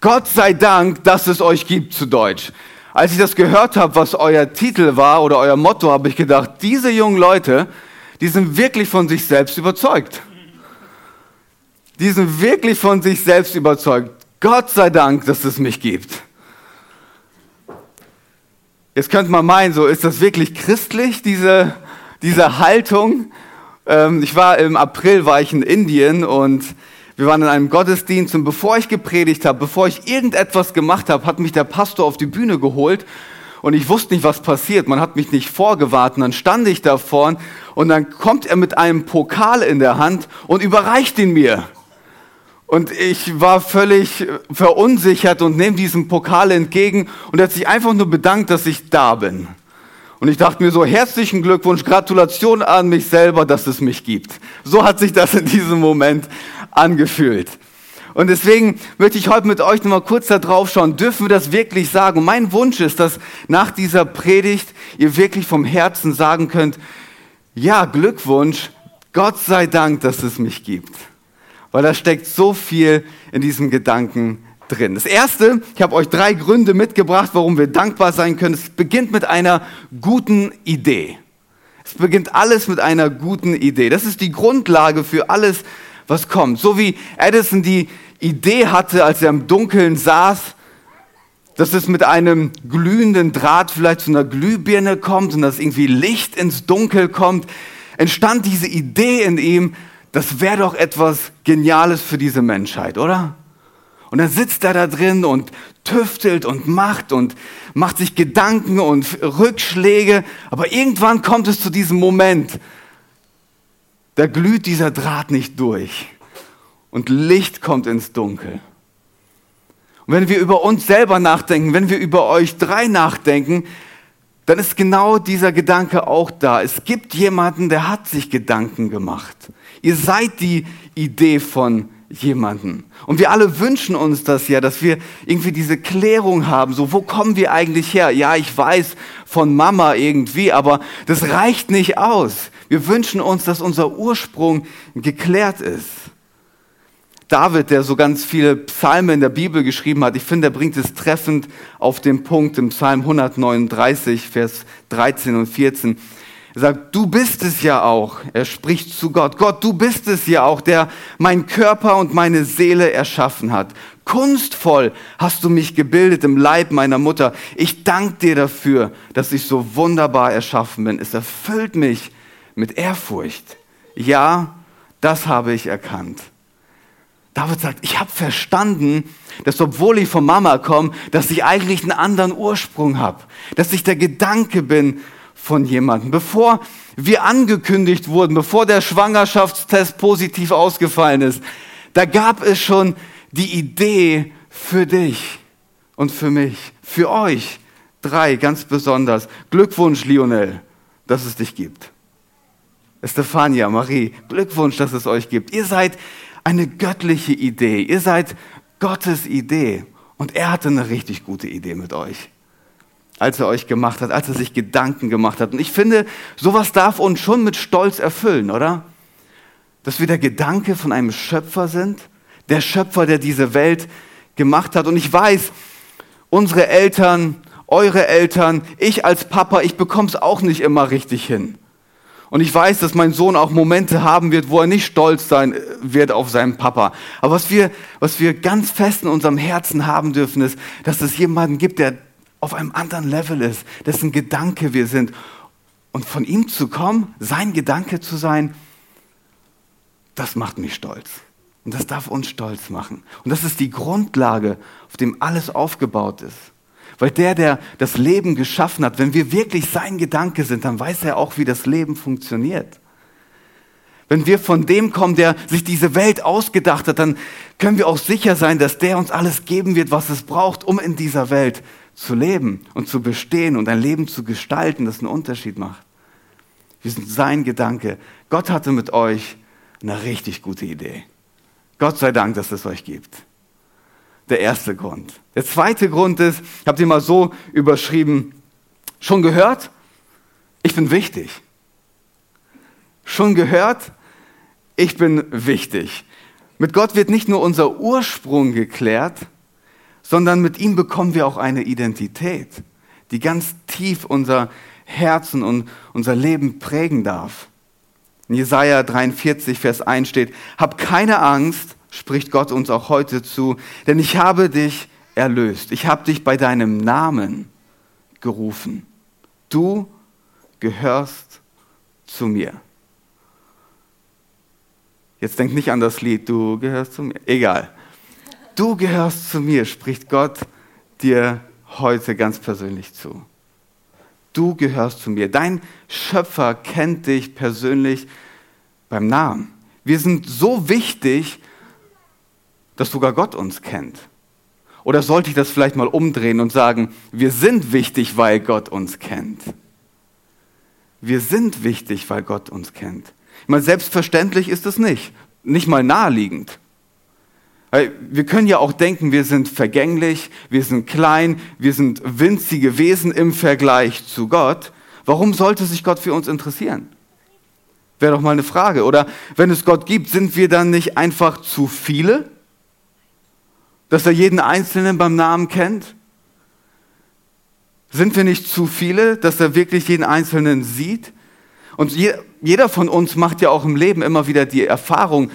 Gott sei Dank, dass es euch gibt zu Deutsch. Als ich das gehört habe, was euer Titel war oder euer Motto, habe ich gedacht, diese jungen Leute, die sind wirklich von sich selbst überzeugt. Die sind wirklich von sich selbst überzeugt. Gott sei Dank, dass es mich gibt. Jetzt könnte man meinen, so ist das wirklich christlich, diese, diese Haltung? Ähm, ich war im April war ich in Indien und wir waren in einem Gottesdienst und bevor ich gepredigt habe, bevor ich irgendetwas gemacht habe, hat mich der Pastor auf die Bühne geholt und ich wusste nicht, was passiert. Man hat mich nicht vorgewartet. Und dann stand ich da vorn und dann kommt er mit einem Pokal in der Hand und überreicht ihn mir. Und ich war völlig verunsichert und nehme diesen Pokal entgegen und er hat sich einfach nur bedankt, dass ich da bin. Und ich dachte mir so, herzlichen Glückwunsch, Gratulation an mich selber, dass es mich gibt. So hat sich das in diesem Moment angefühlt. Und deswegen möchte ich heute mit euch nochmal kurz da drauf schauen. Dürfen wir das wirklich sagen? Mein Wunsch ist, dass nach dieser Predigt ihr wirklich vom Herzen sagen könnt, ja, Glückwunsch, Gott sei Dank, dass es mich gibt. Weil da steckt so viel in diesem Gedanken drin. Das erste, ich habe euch drei Gründe mitgebracht, warum wir dankbar sein können. Es beginnt mit einer guten Idee. Es beginnt alles mit einer guten Idee. Das ist die Grundlage für alles, was kommt. So wie Edison die Idee hatte, als er im Dunkeln saß, dass es mit einem glühenden Draht vielleicht zu einer Glühbirne kommt und dass irgendwie Licht ins Dunkel kommt, entstand diese Idee in ihm, das wäre doch etwas Geniales für diese Menschheit, oder? Und dann sitzt er da drin und tüftelt und macht und macht sich Gedanken und Rückschläge. Aber irgendwann kommt es zu diesem Moment, da glüht dieser Draht nicht durch und Licht kommt ins Dunkel. Und wenn wir über uns selber nachdenken, wenn wir über euch drei nachdenken, dann ist genau dieser Gedanke auch da. Es gibt jemanden, der hat sich Gedanken gemacht. Ihr seid die Idee von jemanden. Und wir alle wünschen uns das ja, dass wir irgendwie diese Klärung haben, so wo kommen wir eigentlich her? Ja, ich weiß von Mama irgendwie, aber das reicht nicht aus. Wir wünschen uns, dass unser Ursprung geklärt ist. David, der so ganz viele Psalme in der Bibel geschrieben hat, ich finde, er bringt es treffend auf den Punkt im Psalm 139, Vers 13 und 14. Er sagt, du bist es ja auch. Er spricht zu Gott. Gott, du bist es ja auch, der mein Körper und meine Seele erschaffen hat. Kunstvoll hast du mich gebildet im Leib meiner Mutter. Ich danke dir dafür, dass ich so wunderbar erschaffen bin. Es erfüllt mich mit Ehrfurcht. Ja, das habe ich erkannt. David sagt, ich habe verstanden, dass obwohl ich von Mama komme, dass ich eigentlich einen anderen Ursprung habe. Dass ich der Gedanke bin von jemandem. Bevor wir angekündigt wurden, bevor der Schwangerschaftstest positiv ausgefallen ist, da gab es schon die Idee für dich und für mich, für euch. Drei ganz besonders. Glückwunsch, Lionel, dass es dich gibt. Stefania, Marie, Glückwunsch, dass es euch gibt. Ihr seid eine göttliche Idee. Ihr seid Gottes Idee. Und er hatte eine richtig gute Idee mit euch als er euch gemacht hat, als er sich Gedanken gemacht hat. Und ich finde, sowas darf uns schon mit Stolz erfüllen, oder? Dass wir der Gedanke von einem Schöpfer sind, der Schöpfer, der diese Welt gemacht hat. Und ich weiß, unsere Eltern, eure Eltern, ich als Papa, ich bekomme es auch nicht immer richtig hin. Und ich weiß, dass mein Sohn auch Momente haben wird, wo er nicht stolz sein wird auf seinen Papa. Aber was wir, was wir ganz fest in unserem Herzen haben dürfen, ist, dass es jemanden gibt, der auf einem anderen Level ist, dessen Gedanke wir sind. Und von ihm zu kommen, sein Gedanke zu sein, das macht mich stolz. Und das darf uns stolz machen. Und das ist die Grundlage, auf dem alles aufgebaut ist. Weil der, der das Leben geschaffen hat, wenn wir wirklich sein Gedanke sind, dann weiß er auch, wie das Leben funktioniert. wenn wir von dem kommen, der sich diese Welt ausgedacht hat, dann können wir auch sicher sein, dass der uns alles geben wird, was es braucht, um in dieser Welt zu leben und zu bestehen und ein Leben zu gestalten, das einen Unterschied macht. Wir sind sein Gedanke. Gott hatte mit euch eine richtig gute Idee. Gott sei Dank, dass es euch gibt. Der erste Grund. Der zweite Grund ist, ich habe den mal so überschrieben, schon gehört? Ich bin wichtig. Schon gehört? ich bin wichtig. Mit Gott wird nicht nur unser Ursprung geklärt, sondern mit ihm bekommen wir auch eine Identität, die ganz tief unser Herzen und unser Leben prägen darf. In Jesaja 43, Vers 1 steht, Hab keine Angst, spricht Gott uns auch heute zu, denn ich habe dich erlöst. Ich habe dich bei deinem Namen gerufen. Du gehörst zu mir. Jetzt denk nicht an das Lied, du gehörst zu mir. Egal. Du gehörst zu mir, spricht Gott dir heute ganz persönlich zu. Du gehörst zu mir. Dein Schöpfer kennt dich persönlich beim Namen. Wir sind so wichtig, dass sogar Gott uns kennt. Oder sollte ich das vielleicht mal umdrehen und sagen, wir sind wichtig, weil Gott uns kennt. Wir sind wichtig, weil Gott uns kennt. Ich meine, selbstverständlich ist es nicht, nicht mal naheliegend. Wir können ja auch denken, wir sind vergänglich, wir sind klein, wir sind winzige Wesen im Vergleich zu Gott. Warum sollte sich Gott für uns interessieren? Wäre doch mal eine Frage. Oder wenn es Gott gibt, sind wir dann nicht einfach zu viele? Dass er jeden Einzelnen beim Namen kennt? Sind wir nicht zu viele, dass er wirklich jeden Einzelnen sieht? Und jeder von uns macht ja auch im Leben immer wieder die Erfahrung,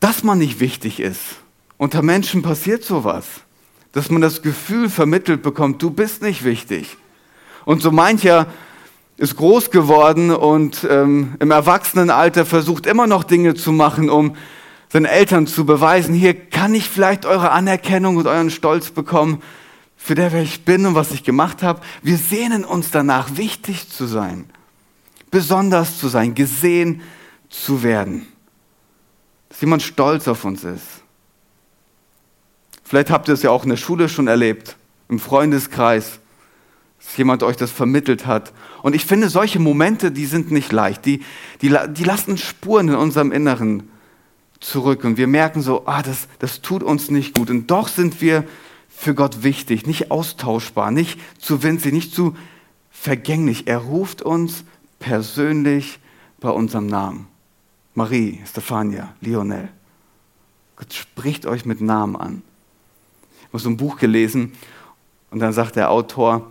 dass man nicht wichtig ist. Unter Menschen passiert sowas, dass man das Gefühl vermittelt bekommt, du bist nicht wichtig. Und so mancher ist groß geworden und ähm, im Erwachsenenalter versucht immer noch Dinge zu machen, um seinen Eltern zu beweisen, hier kann ich vielleicht eure Anerkennung und euren Stolz bekommen für der, wer ich bin und was ich gemacht habe. Wir sehnen uns danach, wichtig zu sein besonders zu sein, gesehen zu werden. Dass jemand stolz auf uns ist. Vielleicht habt ihr es ja auch in der Schule schon erlebt, im Freundeskreis, dass jemand euch das vermittelt hat. Und ich finde, solche Momente, die sind nicht leicht. Die, die, die lassen Spuren in unserem Inneren zurück. Und wir merken so, ah, das, das tut uns nicht gut. Und doch sind wir für Gott wichtig, nicht austauschbar, nicht zu winzig, nicht zu vergänglich. Er ruft uns persönlich bei unserem Namen. Marie, Stefania, Lionel. Gott spricht euch mit Namen an. Ich habe so ein Buch gelesen und dann sagt der Autor,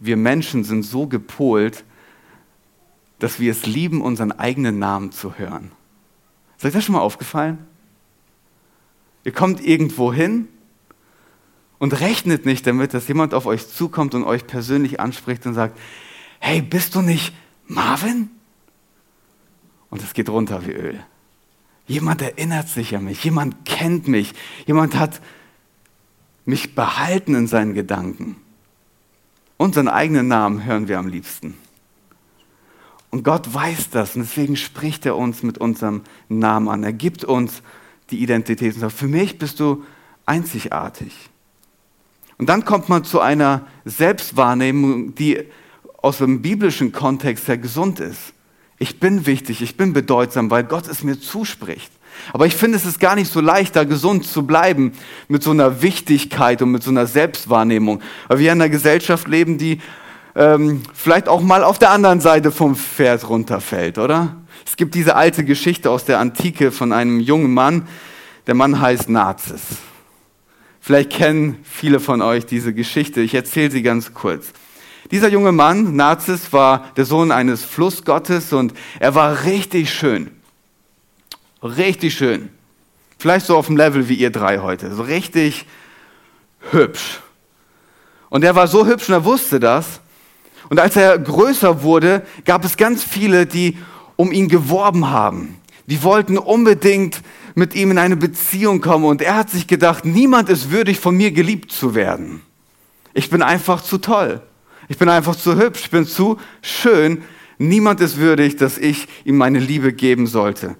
wir Menschen sind so gepolt, dass wir es lieben, unseren eigenen Namen zu hören. Ist euch das schon mal aufgefallen? Ihr kommt irgendwo hin und rechnet nicht damit, dass jemand auf euch zukommt und euch persönlich anspricht und sagt, hey, bist du nicht Marvin? Und es geht runter wie Öl. Jemand erinnert sich an mich, jemand kennt mich, jemand hat mich behalten in seinen Gedanken. Unseren eigenen Namen hören wir am liebsten. Und Gott weiß das und deswegen spricht er uns mit unserem Namen an. Er gibt uns die Identität und sagt, für mich bist du einzigartig. Und dann kommt man zu einer Selbstwahrnehmung, die aus dem biblischen Kontext her gesund ist. Ich bin wichtig, ich bin bedeutsam, weil Gott es mir zuspricht. Aber ich finde, es ist gar nicht so leicht, da gesund zu bleiben mit so einer Wichtigkeit und mit so einer Selbstwahrnehmung. Weil wir in einer Gesellschaft leben, die ähm, vielleicht auch mal auf der anderen Seite vom Pferd runterfällt, oder? Es gibt diese alte Geschichte aus der Antike von einem jungen Mann. Der Mann heißt Nazis. Vielleicht kennen viele von euch diese Geschichte. Ich erzähle sie ganz kurz. Dieser junge Mann, Nazis, war der Sohn eines Flussgottes und er war richtig schön. Richtig schön. Vielleicht so auf dem Level wie ihr drei heute. So richtig hübsch. Und er war so hübsch und er wusste das. Und als er größer wurde, gab es ganz viele, die um ihn geworben haben. Die wollten unbedingt mit ihm in eine Beziehung kommen. Und er hat sich gedacht, niemand ist würdig, von mir geliebt zu werden. Ich bin einfach zu toll. Ich bin einfach zu hübsch, ich bin zu schön. Niemand ist würdig, dass ich ihm meine Liebe geben sollte.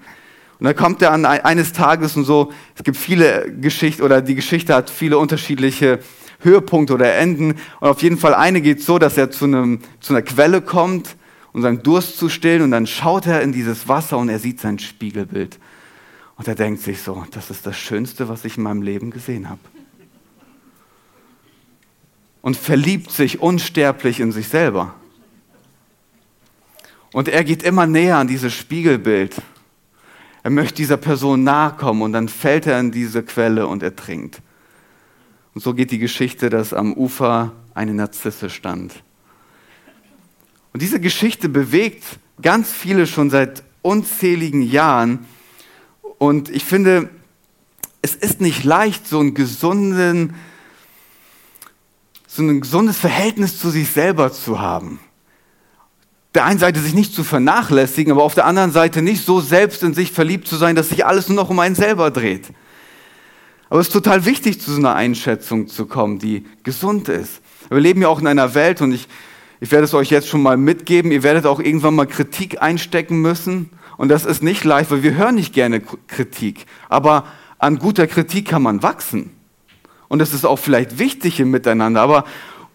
Und dann kommt er an eines Tages und so, es gibt viele Geschichten oder die Geschichte hat viele unterschiedliche Höhepunkte oder Enden. Und auf jeden Fall eine geht so, dass er zu, einem, zu einer Quelle kommt, um seinen Durst zu stillen. Und dann schaut er in dieses Wasser und er sieht sein Spiegelbild. Und er denkt sich so, das ist das Schönste, was ich in meinem Leben gesehen habe. Und verliebt sich unsterblich in sich selber. Und er geht immer näher an dieses Spiegelbild. Er möchte dieser Person nahe kommen und dann fällt er in diese Quelle und ertrinkt. Und so geht die Geschichte, dass am Ufer eine Narzisse stand. Und diese Geschichte bewegt ganz viele schon seit unzähligen Jahren. Und ich finde, es ist nicht leicht, so, einen gesunden, so ein gesundes Verhältnis zu sich selber zu haben. Der einen Seite sich nicht zu vernachlässigen, aber auf der anderen Seite nicht so selbst in sich verliebt zu sein, dass sich alles nur noch um einen selber dreht. Aber es ist total wichtig, zu so einer Einschätzung zu kommen, die gesund ist. Wir leben ja auch in einer Welt und ich, ich werde es euch jetzt schon mal mitgeben, ihr werdet auch irgendwann mal Kritik einstecken müssen. Und das ist nicht leicht, weil wir hören nicht gerne Kritik. Aber an guter Kritik kann man wachsen. Und es ist auch vielleicht wichtig im Miteinander. Aber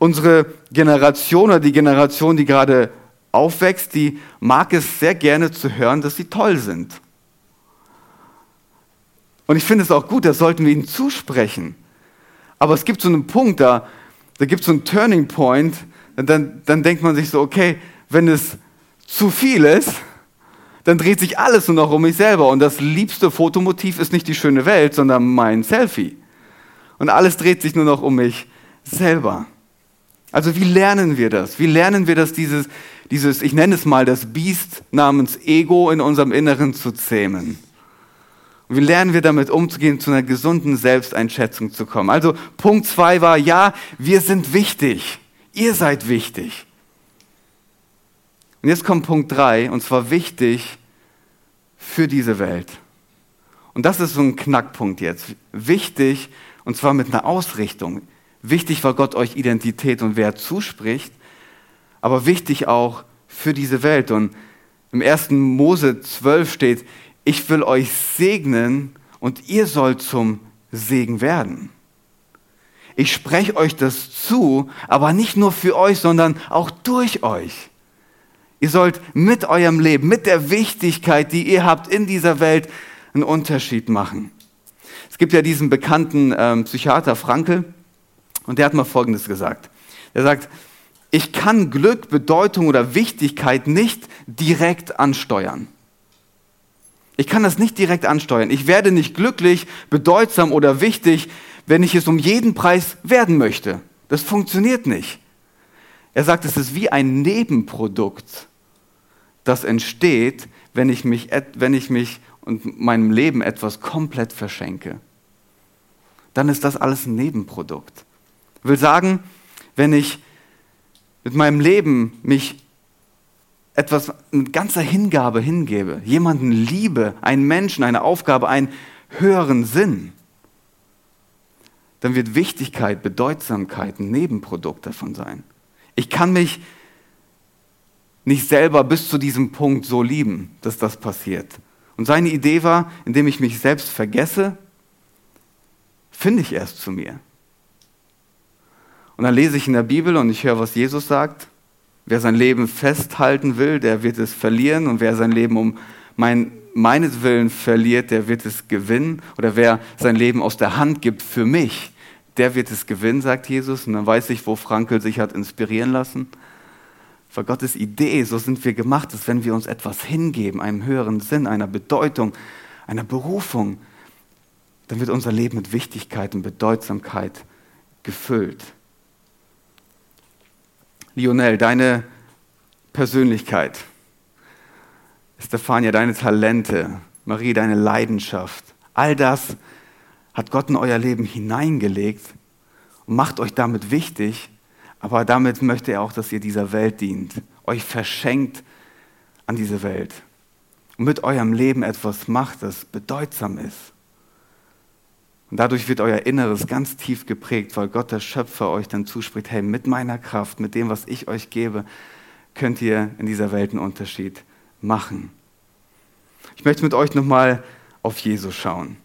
unsere Generation oder die Generation, die gerade aufwächst, die mag es sehr gerne zu hören, dass sie toll sind. Und ich finde es auch gut, das sollten wir ihnen zusprechen. Aber es gibt so einen Punkt, da, da gibt es so einen Turning Point, dann, dann denkt man sich so, okay, wenn es zu viel ist, dann dreht sich alles nur noch um mich selber. Und das liebste Fotomotiv ist nicht die schöne Welt, sondern mein Selfie. Und alles dreht sich nur noch um mich selber. Also wie lernen wir das? Wie lernen wir das, dieses, dieses, ich nenne es mal das Biest namens Ego in unserem Inneren zu zähmen? Und wie lernen wir damit umzugehen, zu einer gesunden Selbsteinschätzung zu kommen? Also Punkt zwei war, ja, wir sind wichtig. Ihr seid wichtig. Und jetzt kommt Punkt drei, und zwar wichtig für diese Welt. Und das ist so ein Knackpunkt jetzt. Wichtig, und zwar mit einer Ausrichtung. Wichtig, weil Gott euch Identität und Wert zuspricht, aber wichtig auch für diese Welt. Und im 1. Mose 12 steht, ich will euch segnen und ihr sollt zum Segen werden. Ich spreche euch das zu, aber nicht nur für euch, sondern auch durch euch. Ihr sollt mit eurem Leben, mit der Wichtigkeit, die ihr habt in dieser Welt, einen Unterschied machen. Es gibt ja diesen bekannten ähm, Psychiater Frankel und der hat mal Folgendes gesagt. Er sagt, ich kann Glück, Bedeutung oder Wichtigkeit nicht direkt ansteuern. Ich kann das nicht direkt ansteuern. Ich werde nicht glücklich, bedeutsam oder wichtig, wenn ich es um jeden Preis werden möchte. Das funktioniert nicht. Er sagt, es ist wie ein Nebenprodukt, das entsteht, wenn ich mich, wenn ich mich und meinem Leben etwas komplett verschenke. Dann ist das alles ein Nebenprodukt. Ich will sagen, wenn ich mit meinem Leben mich etwas mit ganzer Hingabe hingebe, jemanden liebe, einen Menschen, eine Aufgabe, einen höheren Sinn, dann wird Wichtigkeit, Bedeutsamkeit ein Nebenprodukt davon sein. Ich kann mich nicht selber bis zu diesem Punkt so lieben, dass das passiert. Und seine Idee war, indem ich mich selbst vergesse, finde ich erst zu mir. Und dann lese ich in der Bibel und ich höre, was Jesus sagt. Wer sein Leben festhalten will, der wird es verlieren. Und wer sein Leben um mein, meinetwillen verliert, der wird es gewinnen. Oder wer sein Leben aus der Hand gibt für mich, der wird es gewinnen, sagt Jesus. Und dann weiß ich, wo Frankel sich hat inspirieren lassen. Für Gottes Idee, so sind wir gemacht, dass wenn wir uns etwas hingeben, einem höheren Sinn, einer Bedeutung, einer Berufung, dann wird unser Leben mit Wichtigkeit und Bedeutsamkeit gefüllt. Lionel, deine Persönlichkeit, Stefania, deine Talente, Marie, deine Leidenschaft, all das hat Gott in euer Leben hineingelegt und macht euch damit wichtig, aber damit möchte er auch, dass ihr dieser Welt dient, euch verschenkt an diese Welt und mit eurem Leben etwas macht, das bedeutsam ist. Und dadurch wird euer Inneres ganz tief geprägt, weil Gott, der Schöpfer, euch dann zuspricht, hey, mit meiner Kraft, mit dem, was ich euch gebe, könnt ihr in dieser Welt einen Unterschied machen. Ich möchte mit euch nochmal auf Jesus schauen,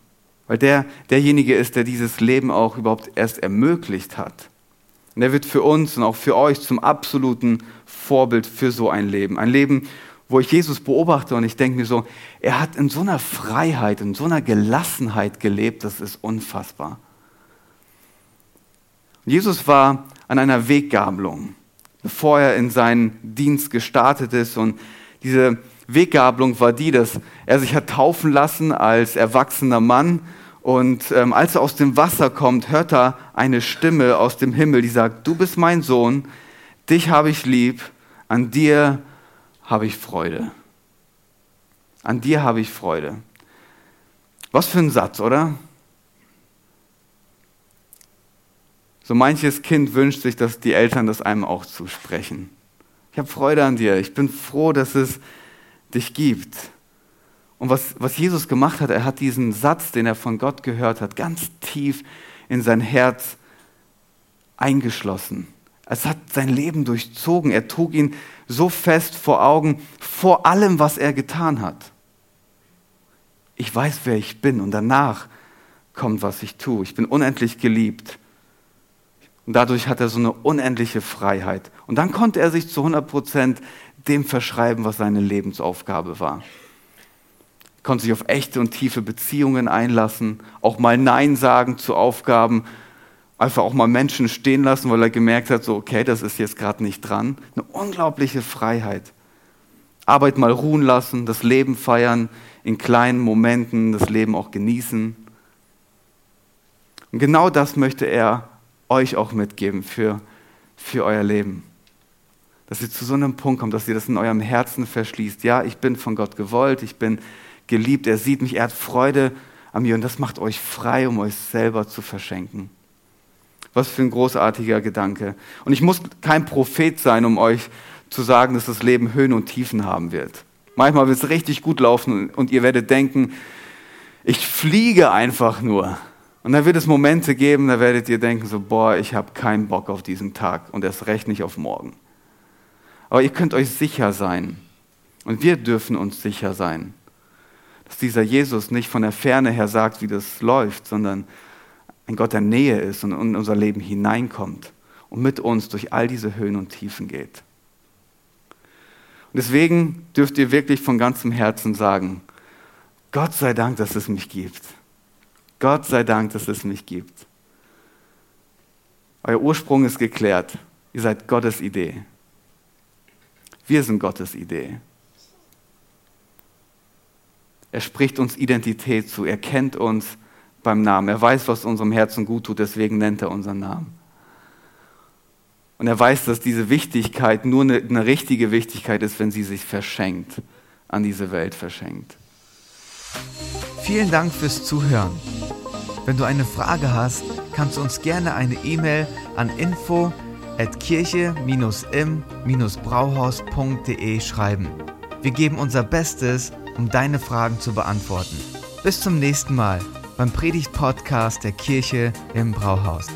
weil der derjenige ist, der dieses Leben auch überhaupt erst ermöglicht hat. Und er wird für uns und auch für euch zum absoluten Vorbild für so ein Leben. Ein Leben, wo ich Jesus beobachte und ich denke mir so, er hat in so einer Freiheit, in so einer Gelassenheit gelebt, das ist unfassbar. Jesus war an einer Weggabelung, bevor er in seinen Dienst gestartet ist. Und diese Weggabelung war die, dass er sich hat taufen lassen als erwachsener Mann. Und ähm, als er aus dem Wasser kommt, hört er eine Stimme aus dem Himmel, die sagt, du bist mein Sohn, dich habe ich lieb, an dir habe ich Freude. An dir habe ich Freude. Was für ein Satz, oder? So manches Kind wünscht sich, dass die Eltern das einem auch zusprechen. Ich habe Freude an dir. Ich bin froh, dass es dich gibt. Und was, was Jesus gemacht hat, er hat diesen Satz, den er von Gott gehört hat, ganz tief in sein Herz eingeschlossen. Es hat sein Leben durchzogen. Er trug ihn so fest vor Augen, vor allem, was er getan hat. Ich weiß, wer ich bin und danach kommt, was ich tue. Ich bin unendlich geliebt. Und dadurch hat er so eine unendliche Freiheit. Und dann konnte er sich zu 100 Prozent dem verschreiben, was seine Lebensaufgabe war. Konnte sich auf echte und tiefe Beziehungen einlassen, auch mal Nein sagen zu Aufgaben, einfach auch mal Menschen stehen lassen, weil er gemerkt hat, so, okay, das ist jetzt gerade nicht dran. Eine unglaubliche Freiheit. Arbeit mal ruhen lassen, das Leben feiern, in kleinen Momenten das Leben auch genießen. Und genau das möchte er euch auch mitgeben für, für euer Leben. Dass ihr zu so einem Punkt kommt, dass ihr das in eurem Herzen verschließt. Ja, ich bin von Gott gewollt, ich bin geliebt, er sieht mich, er hat Freude an mir und das macht euch frei, um euch selber zu verschenken. Was für ein großartiger Gedanke. Und ich muss kein Prophet sein, um euch zu sagen, dass das Leben Höhen und Tiefen haben wird. Manchmal wird es richtig gut laufen und ihr werdet denken, ich fliege einfach nur. Und dann wird es Momente geben, da werdet ihr denken, so, boah, ich habe keinen Bock auf diesen Tag und erst recht nicht auf morgen. Aber ihr könnt euch sicher sein, und wir dürfen uns sicher sein, dass dieser Jesus nicht von der Ferne her sagt, wie das läuft, sondern ein Gott der Nähe ist und in unser Leben hineinkommt und mit uns durch all diese Höhen und Tiefen geht. Und deswegen dürft ihr wirklich von ganzem Herzen sagen, Gott sei Dank, dass es mich gibt. Gott sei Dank, dass es mich gibt. Euer Ursprung ist geklärt. Ihr seid Gottes Idee. Wir sind Gottes Idee. Er spricht uns Identität zu. Er kennt uns beim Namen. Er weiß, was unserem Herzen gut tut, deswegen nennt er unseren Namen. Und er weiß, dass diese Wichtigkeit nur eine, eine richtige Wichtigkeit ist, wenn sie sich verschenkt, an diese Welt verschenkt. Vielen Dank fürs Zuhören. Wenn du eine Frage hast, kannst du uns gerne eine E-Mail an info at kirche-im-brauhaus.de schreiben. Wir geben unser Bestes, um deine Fragen zu beantworten. Bis zum nächsten Mal beim Predigt-Podcast der Kirche im Brauhaus.